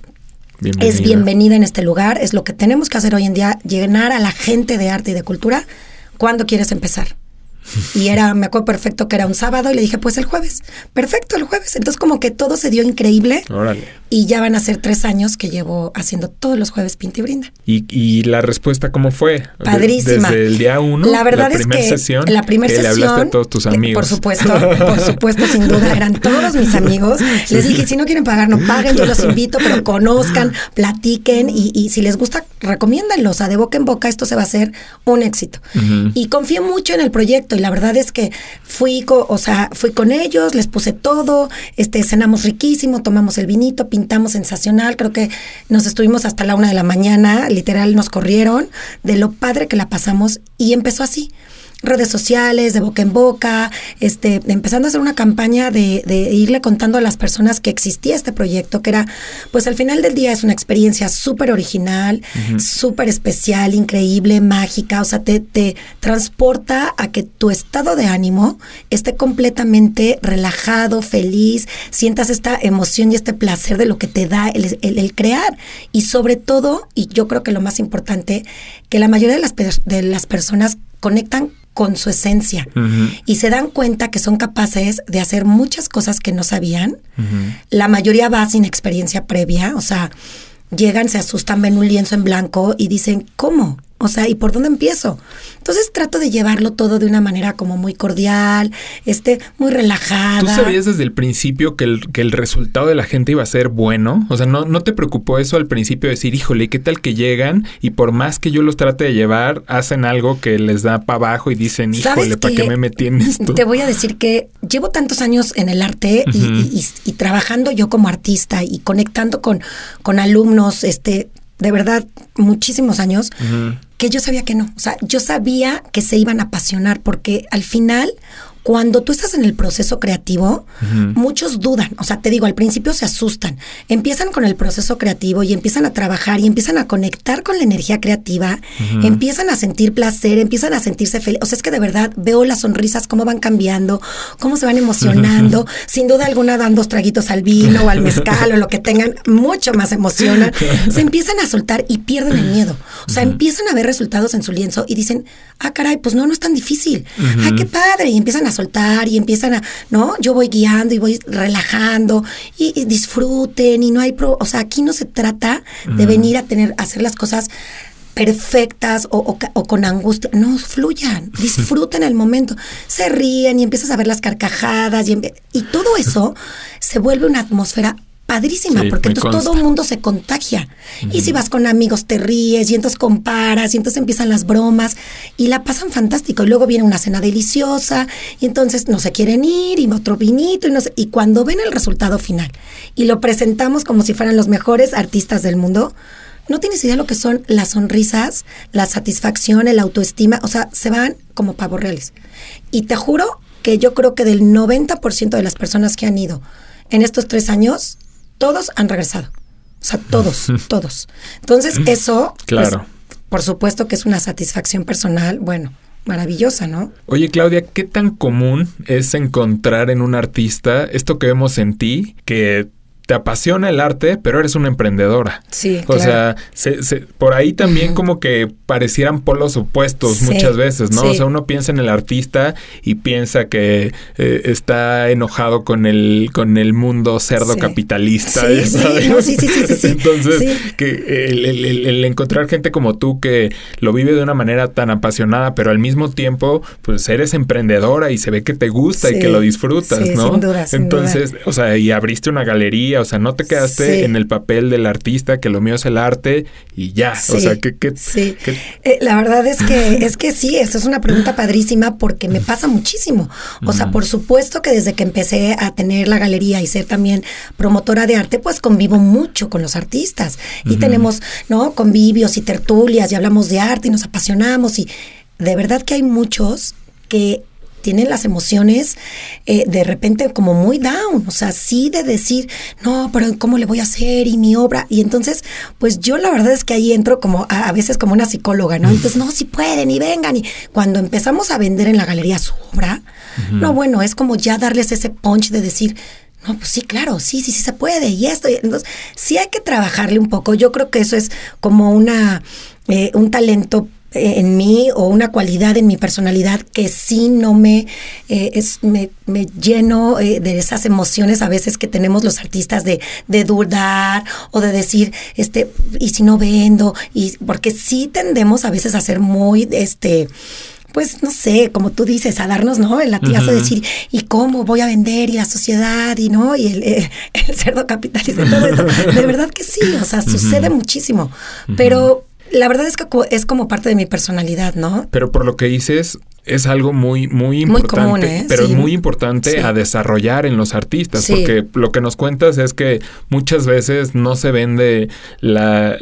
Es bienvenida en este lugar, es lo que tenemos que hacer hoy en día, llenar a la gente de arte y de cultura. ¿Cuándo quieres empezar? Y era, me acuerdo perfecto que era un sábado y le dije, pues el jueves. Perfecto, el jueves. Entonces como que todo se dio increíble. Órale. Y ya van a ser tres años que llevo haciendo todos los jueves Pinta y Brinda. ¿Y, la respuesta cómo fue? Padrísima. Desde el día uno. La verdad es que sesión, la primera sesión. Le hablaste a todos tus amigos. por supuesto, por supuesto, sin duda. Eran todos mis amigos. Les dije, si no quieren pagar, no paguen. Yo los invito, pero conozcan, platiquen y, y si les gusta, recomiéndanlo. O sea, de boca en boca esto se va a hacer un éxito. Y confío mucho en el proyecto y la verdad es que fui, o sea, fui con ellos, les puse todo, este, cenamos riquísimo, tomamos el vinito, pintamos sensacional, creo que nos estuvimos hasta la una de la mañana, literal nos corrieron de lo padre que la pasamos y empezó así redes sociales, de boca en boca, este, empezando a hacer una campaña de, irle contando a las personas que existía este proyecto, que era, pues al final del día es una experiencia súper original, súper especial, increíble, mágica, o sea, te, te transporta a que tu estado de ánimo esté completamente relajado, feliz, sientas esta emoción y este placer de lo que te da el, el, crear. Y sobre todo, y yo creo que lo más importante, que la mayoría de las, de las personas conectan con su esencia y se dan cuenta que son capaces de hacer muchas cosas que no sabían. La mayoría va sin experiencia previa, o sea, llegan, se asustan, ven un lienzo en blanco y dicen, ¿cómo? O sea, ¿y por dónde empiezo? Entonces trato de llevarlo todo de una manera como muy cordial, este, muy relajada. ¿Tú sabías desde el principio que el, que el resultado de la gente iba a ser bueno? O sea, ¿no, ¿no te preocupó eso al principio de decir, híjole, ¿qué tal que llegan y por más que yo los trate de llevar, hacen algo que les da para abajo y dicen, híjole, ¿para qué me metí en esto? Te voy a decir que llevo tantos años en el arte y, trabajando yo como artista y conectando con, con alumnos, este, de verdad, muchísimos años, que yo sabía que no. O sea, yo sabía que se iban a apasionar porque al final cuando tú estás en el proceso creativo, muchos dudan, o sea, te digo, al principio se asustan, empiezan con el proceso creativo y empiezan a trabajar y empiezan a conectar con la energía creativa, empiezan a sentir placer, empiezan a sentirse felices, o sea, es que de verdad veo las sonrisas, cómo van cambiando, cómo se van emocionando, sin duda alguna dan dos traguitos al vino o al mezcal o lo que tengan, mucho más emocionan, se empiezan a soltar y pierden el miedo, o sea, empiezan a ver resultados en su lienzo y dicen, ah, caray, pues no, no es tan difícil, ay, qué padre, y empiezan a soltar y empiezan a, ¿no? Yo voy guiando y voy relajando y, disfruten y no hay, pro, o sea, aquí no se trata de venir a tener, a hacer las cosas perfectas o, con angustia. No, fluyan, disfruten el momento. Se ríen y empiezas a ver las carcajadas y, y todo eso se vuelve una atmósfera padrísima, porque entonces todo el mundo se contagia. Y si vas con amigos te ríes y entonces comparas y entonces empiezan las bromas y la pasan fantástico. Y luego viene una cena deliciosa y entonces no se quieren ir y otro vinito y no sé. Y cuando ven el resultado final y lo presentamos como si fueran los mejores artistas del mundo, no tienes idea de lo que son las sonrisas, la satisfacción, el autoestima, o sea, se van como pavos reales. Y te juro que yo creo que del 90% de las personas que han ido en estos tres años todos han regresado. O sea, todos, todos. Entonces, eso, pues, claro. por supuesto que es una satisfacción personal, bueno, maravillosa, ¿no? Oye, Claudia, ¿qué tan común es encontrar en un artista esto que vemos en ti, que te apasiona el arte, pero eres una emprendedora. Sí. O sea, por ahí también como que parecieran polos opuestos muchas veces, ¿no? O sea, uno piensa en el artista y piensa que eh, está enojado con el, con el mundo cerdo capitalista. Sí, sí, sí, sí, Entonces, que el, encontrar gente como tú que lo vive de una manera tan apasionada, pero al mismo tiempo, pues eres emprendedora y se ve que te gusta y que lo disfrutas, ¿no? Sin duda, Entonces, o sea, y abriste una galería o sea, no te quedaste en el papel del artista, que lo mío es el arte y ya, o sea, que... sí, eh, la verdad es que, es que sí, esa es una pregunta padrísima porque me pasa muchísimo. O sea, por supuesto que desde que empecé a tener la galería y ser también promotora de arte, pues convivo mucho con los artistas. Y tenemos, ¿no? Convivios y tertulias y hablamos de arte y nos apasionamos y de verdad que hay muchos que tienen las emociones eh, de repente como muy down, o sea, sí de decir, no, pero ¿cómo le voy a hacer? Y mi obra. Y entonces, pues yo la verdad es que ahí entro como a, veces como una psicóloga, ¿no? Entonces, no, si pueden y vengan. Y cuando empezamos a vender en la galería su obra, no, bueno, es como ya darles ese punch de decir, no, pues sí, claro, sí, sí, sí se puede. Y esto, entonces, sí hay que trabajarle un poco. Yo creo que eso es como una, eh, un talento en mí o una cualidad en mi personalidad que sí no me, eh, es, me, me lleno eh, de esas emociones a veces que tenemos los artistas de, de dudar o de decir, este, y si no vendo, y porque sí tendemos a veces a ser muy, este, pues no sé, como tú dices, a darnos, ¿no? El latigazo de decir, ¿y cómo voy a vender? Y la sociedad, y no, y el, el, cerdo capitalista, todo eso. De verdad que sí, o sea, sucede muchísimo. Pero la verdad es que es como parte de mi personalidad, ¿no? Pero por lo que dices, es algo muy, muy importante, ¿eh? pero muy importante a desarrollar en los artistas, porque lo que nos cuentas es que muchas veces no se vende la,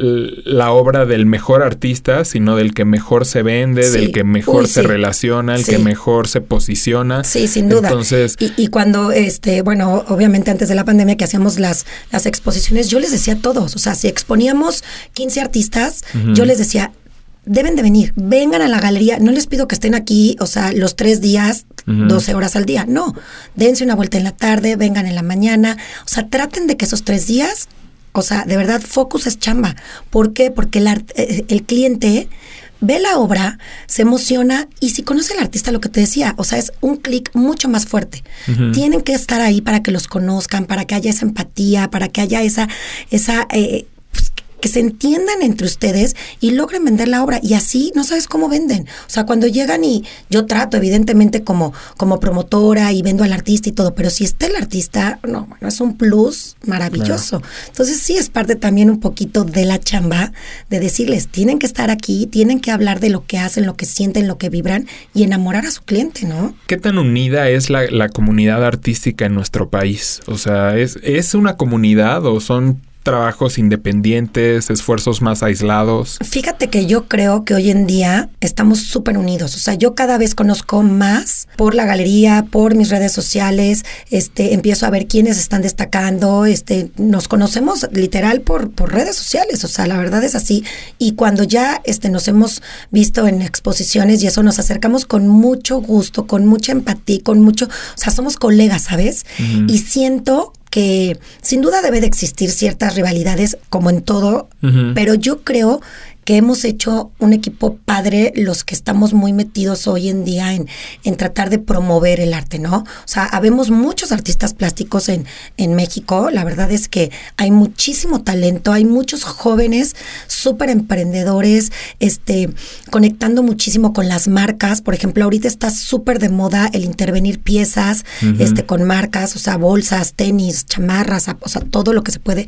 obra del mejor artista, sino del que mejor se vende, del que mejor se relaciona, el que mejor se posiciona. Sí, sin duda. Entonces, y, cuando, este, bueno, obviamente antes de la pandemia que hacíamos las, las exposiciones, yo les decía a todos, o sea, si exponíamos 15 artistas, yo les decía, deben de venir, vengan a la galería, no les pido que estén aquí, o sea, los tres días, 12 horas al día, no, dense una vuelta en la tarde, vengan en la mañana, o sea, traten de que esos tres días, o sea, de verdad, focus es chamba. ¿Por qué? Porque el, eh, el cliente ve la obra, se emociona y si conoce al artista, lo que te decía, o sea, es un clic mucho más fuerte. Tienen que estar ahí para que los conozcan, para que haya esa empatía, para que haya esa, esa eh, que se entiendan entre ustedes y logren vender la obra. Y así no sabes cómo venden. O sea, cuando llegan y yo trato, evidentemente, como, como promotora y vendo al artista y todo, pero si está el artista, no, bueno, es un plus maravilloso. Entonces sí es parte también un poquito de la chamba de decirles, tienen que estar aquí, tienen que hablar de lo que hacen, lo que sienten, lo que vibran y enamorar a su cliente, ¿no? ¿Qué tan unida es la, la comunidad artística en nuestro país? O sea, ¿es, ¿es una comunidad o son trabajos independientes, esfuerzos más aislados? Fíjate que yo creo que hoy en día estamos súper unidos. O sea, yo cada vez conozco más por la galería, por mis redes sociales, este, empiezo a ver quiénes están destacando, este, nos conocemos literal por, por redes sociales. O sea, la verdad es así. Y cuando ya este, nos hemos visto en exposiciones y eso, nos acercamos con mucho gusto, con mucha empatía, con mucho, o sea, somos colegas, ¿sabes? Y siento que sin duda debe de existir ciertas rivalidades como en todo, pero yo creo que hemos hecho un equipo padre los que estamos muy metidos hoy en día en, en tratar de promover el arte, ¿no? O sea, habemos muchos artistas plásticos en, en México, la verdad es que hay muchísimo talento, hay muchos jóvenes súper emprendedores, este, conectando muchísimo con las marcas, por ejemplo, ahorita está súper de moda el intervenir piezas, este, con marcas, o sea, bolsas, tenis, chamarras, o sea, todo lo que se puede,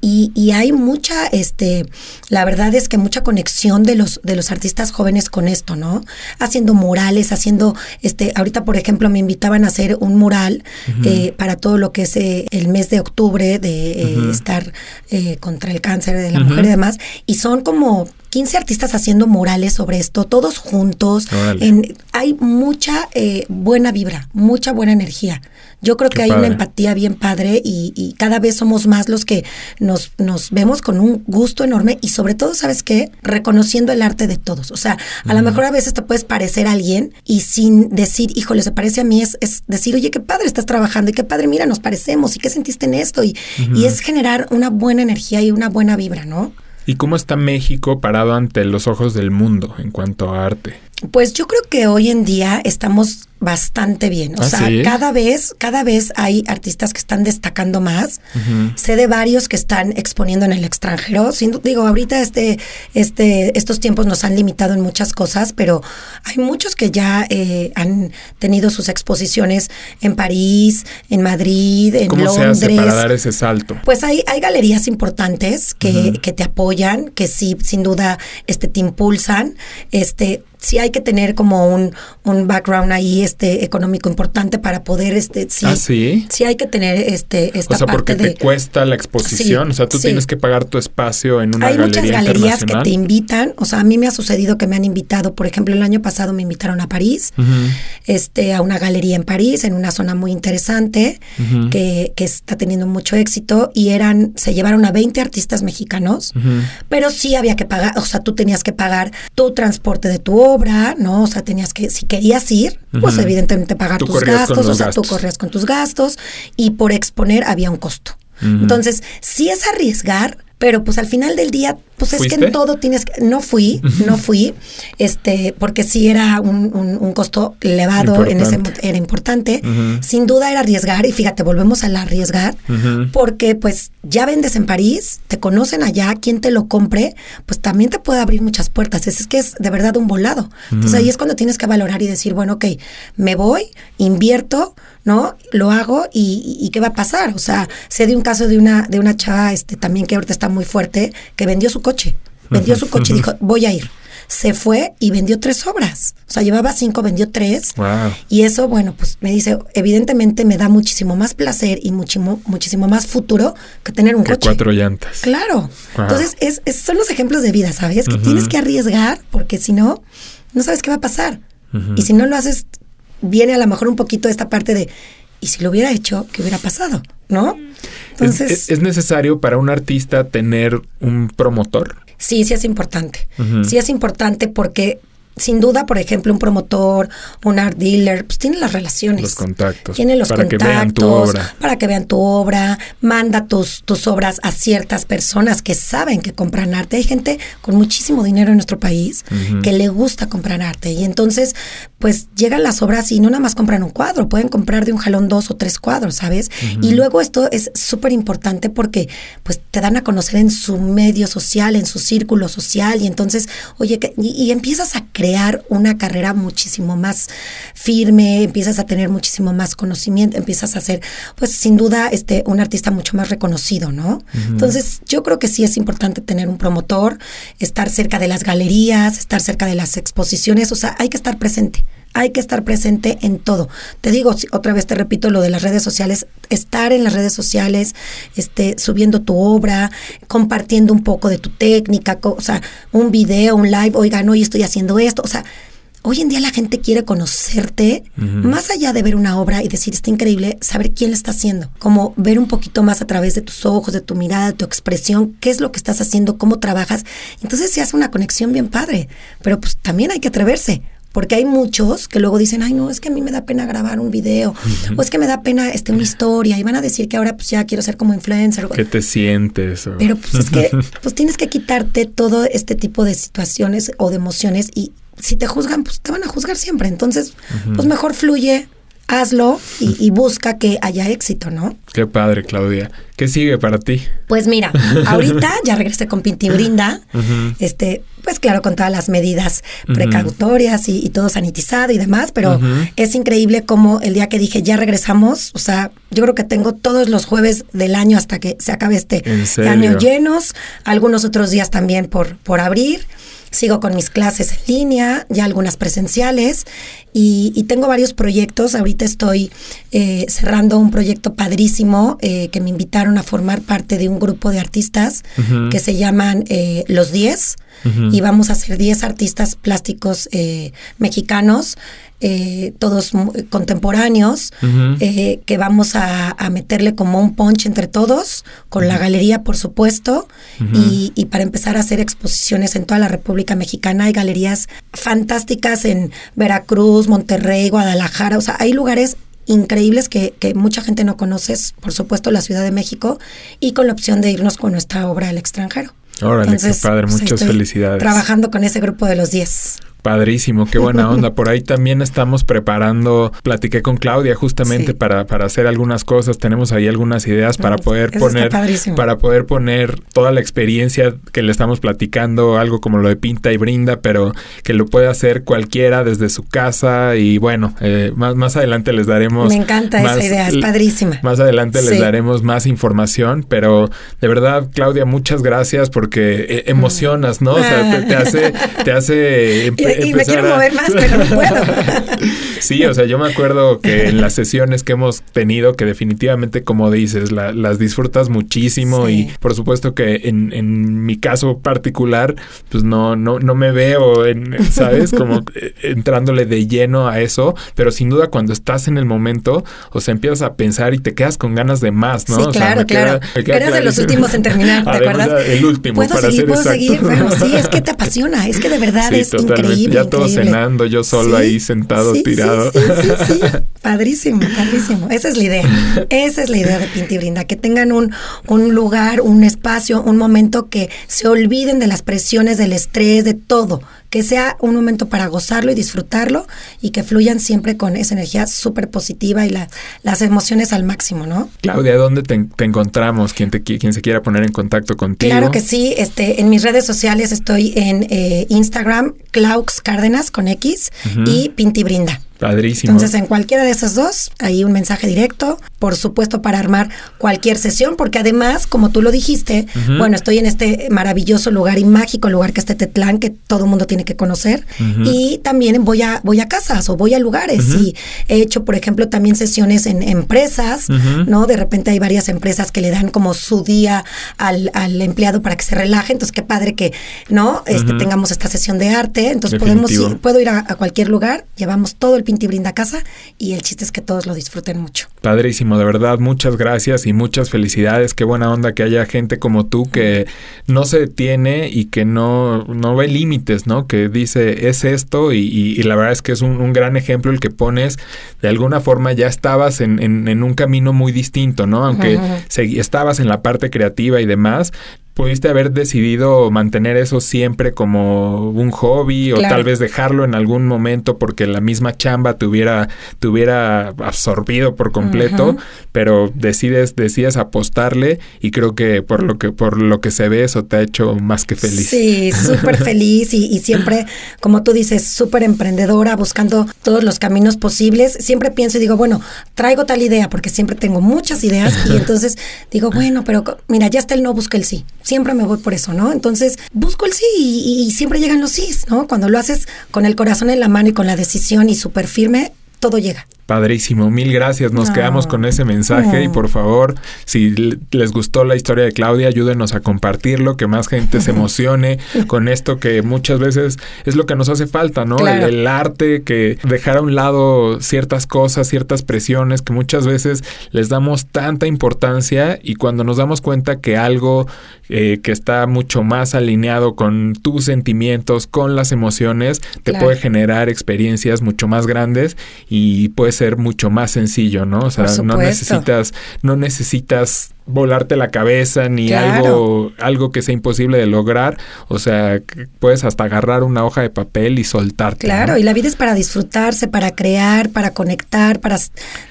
y, y hay mucha, este, la verdad es que mucha conexión de los, de los artistas jóvenes con esto, ¿no? Haciendo murales, haciendo, este, ahorita por ejemplo me invitaban a hacer un mural eh, para todo lo que es eh, el mes de octubre de eh, estar contra el cáncer de la mujer y demás, y son como 15 artistas haciendo murales sobre esto, todos juntos. En, hay mucha buena vibra, mucha buena energía. Yo creo que hay una empatía bien padre y, cada vez somos más los que nos, nos vemos con un gusto enorme y sobre todo, ¿sabes qué? Reconociendo el arte de todos. O sea, a lo mejor a veces te puedes parecer a alguien y sin decir, híjole, se parece a mí, es, es, decir, oye, qué padre estás trabajando y qué padre, mira, nos parecemos y qué sentiste en esto. Y, y es generar una buena energía y una buena vibra, ¿no? ¿Y cómo está México parado ante los ojos del mundo en cuanto a arte? Pues yo creo que hoy en día estamos bastante bien. O ¿Ah, sea, sí? cada vez, cada vez hay artistas que están destacando más. Sé de varios que están exponiendo en el extranjero. Sin, digo, ahorita este, este, estos tiempos nos han limitado en muchas cosas, pero hay muchos que ya eh, han tenido sus exposiciones en París, en Madrid, en ¿Cómo Londres. se hace para dar ese salto? Pues hay, hay galerías importantes que, que te apoyan, que sí, sin duda, este, te impulsan. Este, sí hay que tener como un, un background ahí, este, económico importante para poder, este, sí. ¿Ah, sí? Sí hay que tener, este, esta O sea, porque parte de... te cuesta la exposición. Sí, o sea, tú sí. tienes que pagar tu espacio en una hay galería muchas galerías que te invitan, o sea, a mí me ha sucedido que me han invitado, por ejemplo, el año pasado me invitaron a París, este, a una galería en París, en una zona muy interesante, que, que está teniendo mucho éxito, y eran, se llevaron a 20 artistas mexicanos, pero sí había que pagar, o sea, tú tenías que pagar tu transporte de tu obra, ¿no? O sea, tenías que, si querías ir, pues evidentemente pagar Tú tus gastos, o sea, tú gastos. corrías con tus gastos, y por exponer había un costo. Entonces, sí es arriesgar, pero pues al final del día, pues es que en todo tienes que, no fui, no fui, este, porque sí era un, un- un costo elevado en ese era importante. Sin duda era arriesgar, y fíjate, volvemos al arriesgar, porque pues ya vendes en París, te conocen allá, quien te lo compre, pues también te puede abrir muchas puertas. Es, es que es de verdad un volado. Entonces ahí es cuando tienes que valorar y decir, bueno, ok, me voy, invierto, ¿no? Lo hago y, y- ¿qué va a pasar? O sea, sé de un caso de una, de una chava este, también que ahorita está muy fuerte, que vendió su coche. Vendió su coche y dijo, voy a ir. Se fue y vendió tres obras. O sea, llevaba cinco, vendió tres. Wow. Y eso, bueno, pues me dice, evidentemente me da muchísimo más placer y muchísimo, muchísimo más futuro que tener un Que coche. cuatro llantas. Claro. Wow. Entonces, es, es- son los ejemplos de vida, ¿sabes? Que tienes que arriesgar porque si no, no sabes qué va a pasar. Y si no lo haces, viene a lo mejor un poquito esta parte de, y si lo hubiera hecho, ¿qué hubiera pasado? ¿No? ¿Es, Entonces, es- es necesario para un artista tener un promotor? Sí, sí es importante. Sí es importante porque sin duda, por ejemplo, un promotor, un art dealer, pues tiene las relaciones. Los contactos. Tiene los para que contactos. vean tu obra. Para que vean tu obra. Manda tus, tus obras a ciertas personas que saben que compran arte. Hay gente con muchísimo dinero en nuestro país que le gusta comprar arte. Y entonces, pues llegan las obras y no nada más compran un cuadro, pueden comprar de un jalón dos o tres cuadros, ¿sabes? Y luego esto es súper importante porque pues te dan a conocer en su medio social, en su círculo social. Y entonces, oye, que- y, y empiezas a crear una carrera muchísimo más firme, empiezas a tener muchísimo más conocimiento, empiezas a ser, pues sin duda, este, un artista mucho más reconocido, ¿no? Entonces, yo creo que sí es importante tener un promotor, estar cerca de las galerías, estar cerca de las exposiciones, o sea, hay que estar presente. Hay que estar presente en todo. Te digo, otra vez te repito lo de las redes sociales, estar en las redes sociales, este, subiendo tu obra, compartiendo un poco de tu técnica, o sea, un video, un live, oigan, hoy estoy haciendo esto, o sea, Hoy en día la gente quiere conocerte, más allá de ver una obra y decir, está increíble, saber quién la está haciendo. Como ver un poquito más a través de tus ojos, de tu mirada, de tu expresión, qué es lo que estás haciendo, cómo trabajas. Entonces se hace una conexión bien padre. Pero pues también hay que atreverse. Porque hay muchos que luego dicen, ay, no, es que a mí me da pena grabar un video, o es que me da pena este, una historia, y van a decir que ahora pues ya quiero ser como influencer. ¿Qué te sientes? O- Pero pues es que pues tienes que quitarte todo este tipo de situaciones o de emociones y si te juzgan, pues te van a juzgar siempre. Entonces, pues mejor fluye, hazlo y, y busca que haya éxito, ¿no? Qué padre, Claudia. ¿Qué sigue para ti? Pues mira, ahorita ya regresé con Pinti Brinda, este, pues claro, con todas las medidas precautorias y, y todo sanitizado y demás, pero es increíble como el día que dije ya regresamos, o sea, yo creo que tengo todos los jueves del año hasta que se acabe este año llenos, algunos otros días también por, por abrir. Sigo con mis clases en línea, ya algunas presenciales, y, y tengo varios proyectos. Ahorita estoy eh, cerrando un proyecto padrísimo eh, que me invitaron a formar parte de un grupo de artistas que se llaman eh, Los 10 Ujú. y vamos a ser 10 artistas plásticos eh, mexicanos, eh, todos mu- contemporáneos, eh, que vamos a, a meterle como un punch entre todos, con la galería por supuesto, y, y para empezar a hacer exposiciones en toda la República Mexicana. Hay galerías fantásticas en Veracruz, Monterrey, Guadalajara, o sea, hay lugares increíbles que, que mucha gente no conoce, es, por supuesto la Ciudad de México, y con la opción de irnos con nuestra obra al extranjero. Órale, qué padre, pues, muchas felicidades. Trabajando con ese grupo de los 10. Padrísimo, qué buena onda. Por ahí también estamos preparando, platiqué con Claudia justamente para, para hacer algunas cosas. Tenemos ahí algunas ideas para poder poner, para poder poner toda la experiencia que le estamos platicando, algo como lo de pinta y brinda, pero que lo puede hacer cualquiera desde su casa. Y bueno, eh, más, más adelante les daremos. Me encanta esa idea, es padrísima. Más adelante les daremos más información, pero de verdad, Claudia, muchas gracias porque eh, emocionas, ¿no? O sea, te, hace, te hace y, me quiero mover más, pero no puedo. sí, o sea, yo me acuerdo que en las sesiones que hemos tenido, que definitivamente, como dices, las disfrutas muchísimo y por supuesto que en, en, mi caso particular, pues no, no, no me veo, en, ¿sabes? Como eh, entrándole de lleno a eso, pero sin duda cuando estás en el momento, o sea, empiezas a pensar y te quedas con ganas de más, ¿no? Sí, claro, claro. Eres de los últimos en terminar, ¿te acuerdas? El último, ¿Puedo para seguir, puedo seguir, pero sí, es que te apasiona, es que de verdad es increíble. Ya todo cenando, yo solo ahí sentado, tirado. Sí, sí, sí, Padrísimo, padrísimo. Esa es la idea. Esa es la idea de Pinti Brinda, que tengan un, un lugar, un espacio, un momento que se olviden de las presiones, del estrés, de todo que sea un momento para gozarlo y disfrutarlo y que fluyan siempre con esa energía súper positiva y las emociones al máximo, ¿no? Claudia, ¿dónde te, encontramos? ¿Quién, te, quien se quiera poner en contacto contigo? Claro que sí, este, en mis redes sociales estoy en eh, Instagram, Claux Cárdenas con X y Pinti Brinda. Padrísimo. Entonces, en cualquiera de esas dos, hay un mensaje directo, por supuesto, para armar cualquier sesión, porque además, como tú lo dijiste, bueno, estoy en este maravilloso lugar y mágico lugar que es Tetlán, que todo mundo tiene que conocer, y también voy a, voy a casas o voy a lugares, y he hecho, por ejemplo, también sesiones en empresas, ¿no? De repente hay varias empresas que le dan como su día al, al empleado para que se relaje, entonces qué padre que, ¿no? Este, tengamos esta sesión de arte, entonces podemos ir, puedo ir a, a cualquier lugar, llevamos todo el Pinti Brinda Casa y el chiste es que todos lo disfruten mucho. Padrísimo, de verdad, muchas gracias y muchas felicidades. Qué buena onda que haya gente como tú que no se detiene y que no, no ve límites, ¿no? Que dice, es esto y, la verdad es que es un, gran ejemplo el que pones. De alguna forma ya estabas en, en, un camino muy distinto, ¿no? Aunque estabas en la parte creativa y demás, pudiste haber decidido mantener eso siempre como un hobby o tal vez dejarlo en algún momento porque la misma chamba te hubiera, te hubiera absorbido por completo, pero decides, decides apostarle y creo que por lo que, por lo que se ve eso te ha hecho más que feliz. Sí, súper feliz y, y, siempre, como tú dices, súper emprendedora, buscando todos los caminos posibles. Siempre pienso y digo, bueno, traigo tal idea porque siempre tengo muchas ideas y entonces digo, bueno, pero mira, ya está el no, busca el sí siempre me voy por eso, ¿no? Entonces busco el sí y, siempre llegan los sí, ¿no? Cuando lo haces con el corazón en la mano y con la decisión y súper firme, todo llega. Padrísimo, mil gracias. Nos quedamos con ese mensaje y por favor, si les gustó la historia de Claudia, ayúdenos a compartirlo, que más gente se emocione con esto que muchas veces es lo que nos hace falta, ¿no? El, arte, que dejar a un lado ciertas cosas, ciertas presiones que muchas veces les damos tanta importancia y cuando nos damos cuenta que algo eh, que está mucho más alineado con tus sentimientos, con las emociones, te puede generar experiencias mucho más grandes y puede ser mucho más sencillo, ¿no? O sea, no necesitas, no necesitas volarte la cabeza ni algo algo que sea imposible de lograr. O sea puedes hasta agarrar una hoja de papel y soltarte claro y la vida es para disfrutarse para crear para conectar para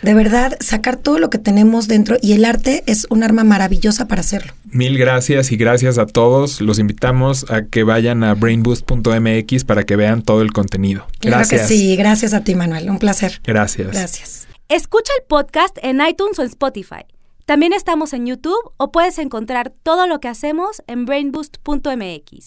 de verdad sacar todo lo que tenemos dentro y el arte es un arma maravillosa para hacerlo. Mil gracias y gracias a todos. Los invitamos a que vayan a brainboost.mx para que vean todo el contenido. Gracias. sí gracias a ti Manuel. Un placer. Gracias. Gracias. Escucha el podcast en iTunes o en Spotify también estamos en YouTube o puedes encontrar todo lo que hacemos en brainboost.mx.